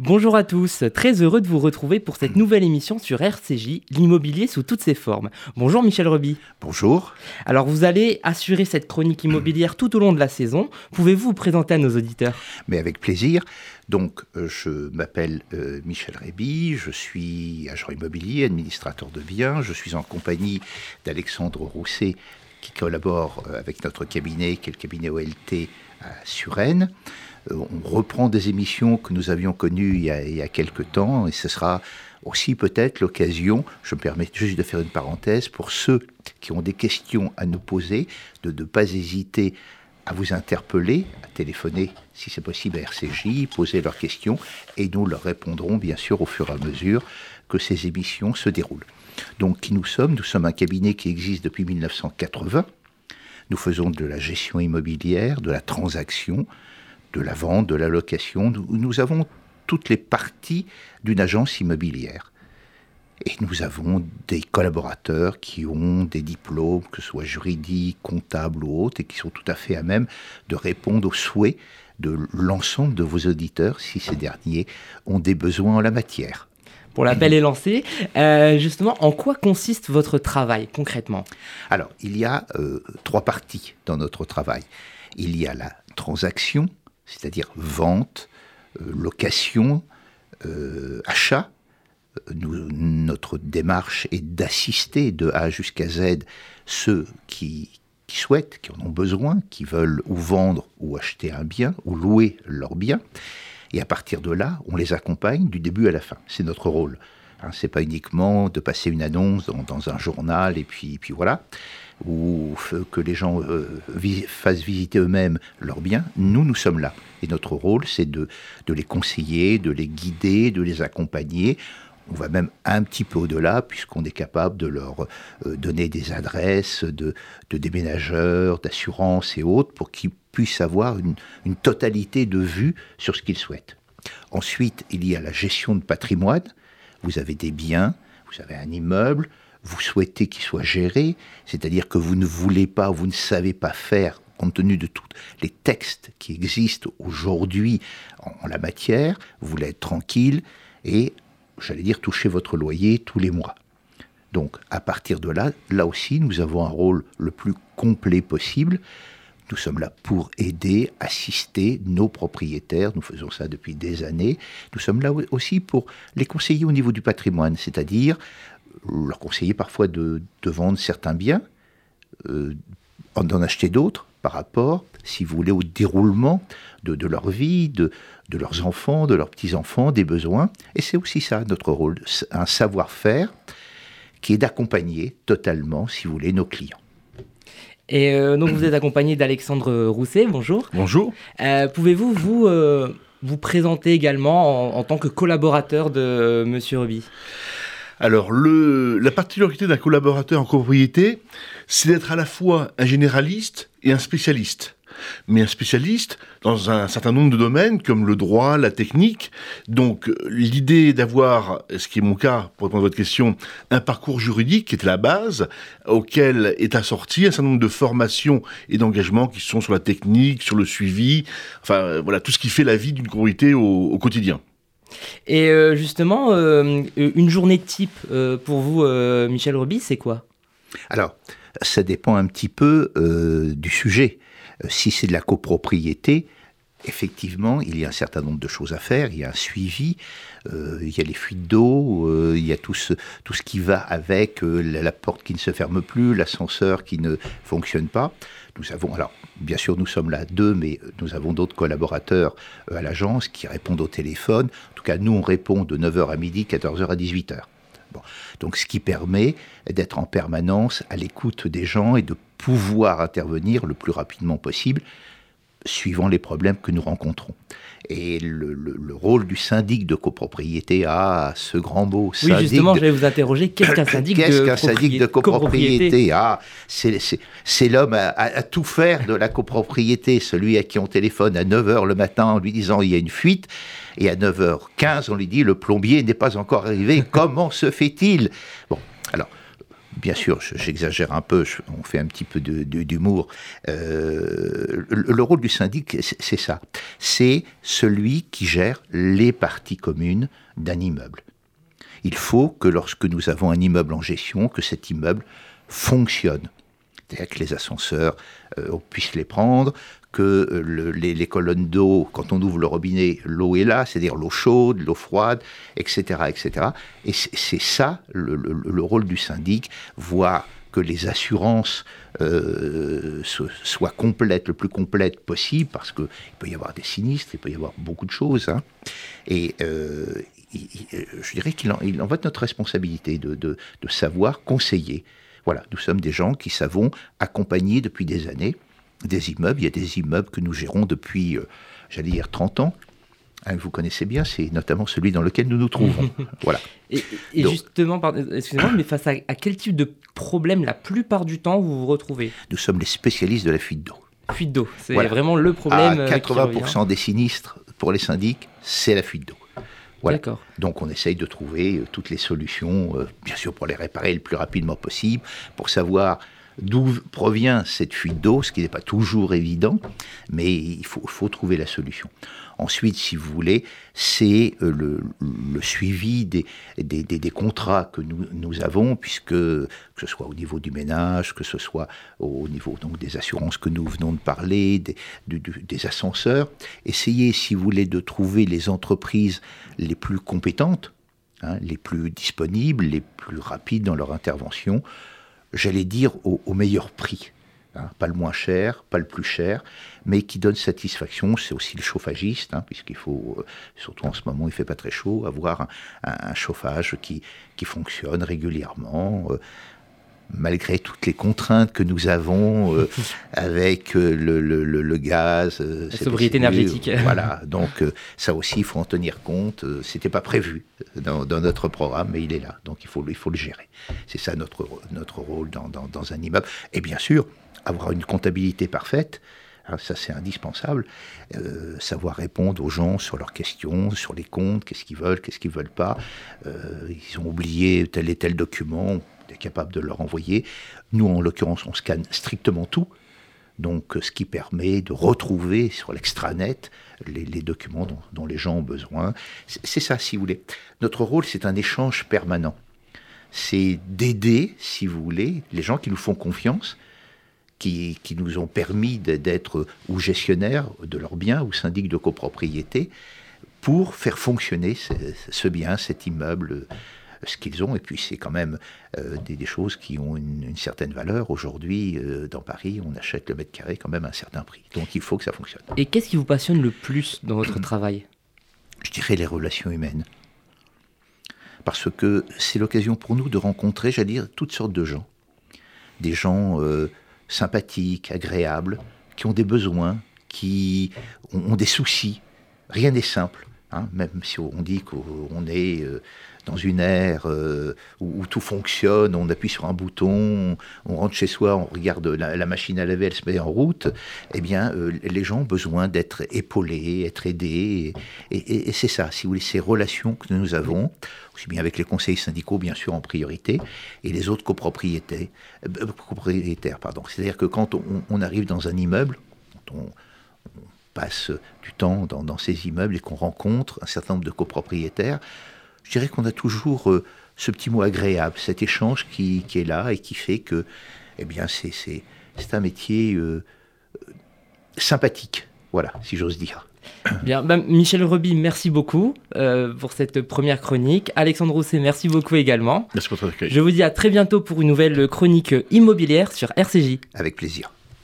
Bonjour à tous, très heureux de vous retrouver pour cette nouvelle émission sur RCJ, l'immobilier sous toutes ses formes. Bonjour Michel Reby. Bonjour. Alors vous allez assurer cette chronique immobilière tout au long de la saison. Pouvez-vous vous présenter à nos auditeurs? Mais avec plaisir. Donc euh, je m'appelle euh, Michel Reby, je suis agent immobilier, administrateur de biens, je suis en compagnie d'Alexandre Rousset qui collabore euh, avec notre cabinet, qui est le cabinet OLT à. Euh, on reprend des émissions que nous avions connues il y a, il quelques temps, et ce sera aussi peut-être l'occasion, je me permets juste de faire une parenthèse, pour ceux qui ont des questions à nous poser, de ne pas hésiter à vous interpeller, à téléphoner si c'est possible à RCJ, poser leurs questions, et nous leur répondrons bien sûr au fur et à mesure que ces émissions se déroulent. Donc qui nous sommes? Nous sommes un cabinet qui existe depuis 1980. Nous faisons de la gestion immobilière, de la transaction, de la vente, de la location. Nous, avons toutes les parties d'une agence immobilière. Et nous avons des collaborateurs qui ont des diplômes, que ce soit juridiques, comptables ou autres, et qui sont tout à fait à même de répondre aux souhaits de l'ensemble de vos auditeurs si ces derniers ont des besoins en la matière. Pour l'appel est lancé. Euh, justement, en quoi consiste votre travail concrètement? Alors, il y a euh, trois parties dans notre travail. Il y a la transaction, c'est-à-dire vente, euh, location, achat. notre démarche est d'assister de A jusqu'à Z ceux qui, qui, souhaitent, qui en ont besoin, qui veulent ou vendre ou acheter un bien ou louer leur bien. Et à partir de là, on les accompagne du début à la fin. C'est notre rôle. Hein, c'est pas uniquement de passer une annonce dans, un journal et puis, voilà, ou que les gens euh, fassent visiter eux-mêmes leurs biens. Nous, nous sommes là. Et notre rôle, c'est de les conseiller, de les guider, de les accompagner. On va même un petit peu au-delà, puisqu'on est capable de leur euh, donner des adresses de, déménageurs, d'assurances et autres, pour qu'ils puissent avoir une, totalité de vue sur ce qu'ils souhaitent. Ensuite, il y a la gestion de patrimoine vous avez des biens, vous avez un immeuble, vous souhaitez qu'il soit géré, c'est-à-dire que vous ne voulez pas, vous ne savez pas faire, compte tenu de tous les textes qui existent aujourd'hui en, la matière, vous voulez être tranquille et, j'allais dire, toucher votre loyer tous les mois. Donc, à partir de là, là aussi, nous avons un rôle le plus complet possible nous sommes là pour aider, assister nos propriétaires. Nous faisons ça depuis des années. Nous sommes là aussi pour les conseiller au niveau du patrimoine, c'est-à-dire leur conseiller parfois de, vendre certains biens, euh, d'en acheter d'autres par rapport, si vous voulez, au déroulement de, leur vie, de, de leurs enfants, de leurs petits-enfants, des besoins. Et c'est aussi ça notre rôle, un savoir-faire qui est d'accompagner totalement, si vous voulez, nos clients. Et euh, donc vous êtes accompagné d'Alexandre Rousset, bonjour. Bonjour. Euh, pouvez-vous vous, euh, vous présenter également en, tant que collaborateur de Monsieur Ruby? Alors, le, la particularité d'un collaborateur en copropriété, c'est d'être à la fois un généraliste et un spécialiste mais un spécialiste dans un certain nombre de domaines comme le droit, la technique. Donc l'idée d'avoir, ce qui est mon cas pour répondre à votre question, un parcours juridique qui est la base, auquel est assorti un certain nombre de formations et d'engagements qui sont sur la technique, sur le suivi, enfin voilà tout ce qui fait la vie d'une communauté au, quotidien. Et euh, justement, euh, une journée type euh, pour vous, Michel Roby, c'est quoi? Alors, ça dépend un petit peu du sujet. Euh, si c'est de la copropriété, effectivement, il y a un certain nombre de choses à faire. Il y a un suivi, euh, il y a les fuites d'eau, euh, il y a tout ce, tout ce qui va avec la, porte qui ne se ferme plus, l'ascenseur qui ne fonctionne pas. Nous avons, alors, bien sûr, nous sommes là deux, mais nous avons d'autres collaborateurs à l'agence qui répondent au téléphone. En tout cas, nous, on répond de 9h à midi, 14h à 18h. Donc, ce qui permet d'être en permanence à l'écoute des gens et de pouvoir intervenir le plus rapidement possible suivant les problèmes que nous rencontrons. Et le, rôle du syndic de copropriété a ce grand mot. Oui, justement, je vais vous interroger. Qu'est-ce qu'un syndic, de copropriété Ah, c'est l'homme à, tout faire de la copropriété, celui à qui on téléphone à 9h le matin en lui disant il y a une fuite, et à 9h15 on lui dit le plombier n'est pas encore arrivé, comment se fait-il? Bon, alors bien sûr, j'exagère un peu, on fait un petit peu d'humour. Euh, le, rôle du syndic, c'est ça. C'est celui qui gère les parties communes d'un immeuble. Il faut que lorsque nous avons un immeuble en gestion, que cet immeuble fonctionne. C'est-à-dire que les ascenseurs, euh, on puisse les prendre, que euh, les, colonnes d'eau, quand on ouvre le robinet, l'eau est là, c'est-à-dire l'eau chaude, l'eau froide, etc. etc. Et c'est ça le, rôle du syndic, voir que les assurances euh, soient complètes, le plus complètes possible, parce qu'il peut y avoir des sinistres, il peut y avoir beaucoup de choses. Hein. Et euh, je dirais qu'il en, va de notre responsabilité de savoir conseiller. Voilà, nous sommes des gens qui savons accompagner depuis des années des immeubles. Il y a des immeubles que nous gérons depuis, euh, j'allais dire, 30 ans. Hein, vous connaissez bien, c'est notamment celui dans lequel nous nous trouvons. voilà. Et, justement, excusez-moi, mais face à, quel type de problème la plupart du temps vous vous retrouvez? Nous sommes les spécialistes de la fuite d'eau. Fuite d'eau, c'est vraiment le problème. À 80% euh, des sinistres pour les syndics, c'est la fuite d'eau. Voilà. Donc on essaye de trouver euh, toutes les solutions, bien sûr pour les réparer le plus rapidement possible, pour savoir d'où provient cette fuite d'eau, ce qui n'est pas toujours évident, mais il faut, trouver la solution. Ensuite, si vous voulez, c'est euh, le, suivi des, contrats que nous, avons, puisque que ce soit au niveau du ménage, que ce soit au niveau donc, des assurances que nous venons de parler, des, ascenseurs, essayer, si vous voulez, de trouver les entreprises les plus compétentes, hein, les plus disponibles, les plus rapides dans leur intervention, j'allais dire, au, meilleur prix. Hein, pas le moins cher, pas le plus cher, mais qui donne satisfaction. C'est aussi le chauffagiste, hein, puisqu'il faut, euh, surtout en ce moment, il fait pas très chaud, avoir un, chauffage qui, qui fonctionne régulièrement. Euh, malgré toutes les contraintes que nous avons euh, avec euh, le, le, le, gaz, euh, la sobriété énergétique. voilà, donc ça aussi il faut en tenir compte. C'était pas prévu dans, dans, notre programme, mais il est là, donc il faut, il faut le gérer. C'est ça notre, notre rôle dans, dans, dans, un immeuble. Et bien sûr, avoir une comptabilité parfaite. Hein, ça, c'est indispensable. savoir répondre aux gens sur leurs questions, sur les comptes, qu'est-ce qu'ils veulent, qu'est-ce qu'ils veulent pas. ils ont oublié tel et tel document est capable de leur envoyer. Nous, en l'occurrence, on scanne strictement tout. Donc, ce qui permet de retrouver sur l'extranet les, documents dont, les gens ont besoin. C'est ça, si vous voulez. Notre rôle, c'est un échange permanent. C'est d'aider, si vous voulez, les gens qui nous font confiance, qui, qui nous ont permis d'être ou gestionnaires de leurs biens ou syndics de copropriété, pour faire fonctionner ce bien, cet immeuble ce qu'ils ont. Et puis c'est quand même euh, des, choses qui ont une, certaine valeur. Aujourd'hui, euh, dans Paris, on achète le mètre carré quand même à un certain prix. Donc il faut que ça fonctionne. Et qu'est-ce qui vous passionne le plus dans votre travail? Je dirais les relations humaines. Parce que c'est l'occasion pour nous de rencontrer, j'allais dire, toutes sortes de gens. Des gens euh, sympathiques, agréables, qui ont des besoins, qui ont, des soucis. Rien n'est simple. Hein, même si on dit qu'on est dans une ère euh, où, tout fonctionne, on appuie sur un bouton, on rentre chez soi, on regarde la, machine à laver, elle se met en route, eh bien, euh, les gens ont besoin d'être épaulés, être aidés. Et, c'est ça, si vous voulez, ces relations que nous avons, aussi bien avec les conseils syndicaux, bien sûr, en priorité, et les autres copropriétaires. Euh. C'est-à-dire que quand on, arrive dans un immeuble, on, passe du temps dans, dans ces immeubles et qu'on rencontre un certain nombre de copropriétaires, je dirais qu'on a toujours euh, ce petit mot agréable, cet échange qui, est là et qui fait que, eh bien, c'est un métier euh, sympathique, voilà, si j'ose dire. Bien, ben, Michel Reby, merci beaucoup euh, pour cette première chronique. Alexandre Rousset, merci beaucoup également. Merci pour votre accueil. Je vous dis à très bientôt pour une nouvelle chronique immobilière sur RCJ. Avec plaisir.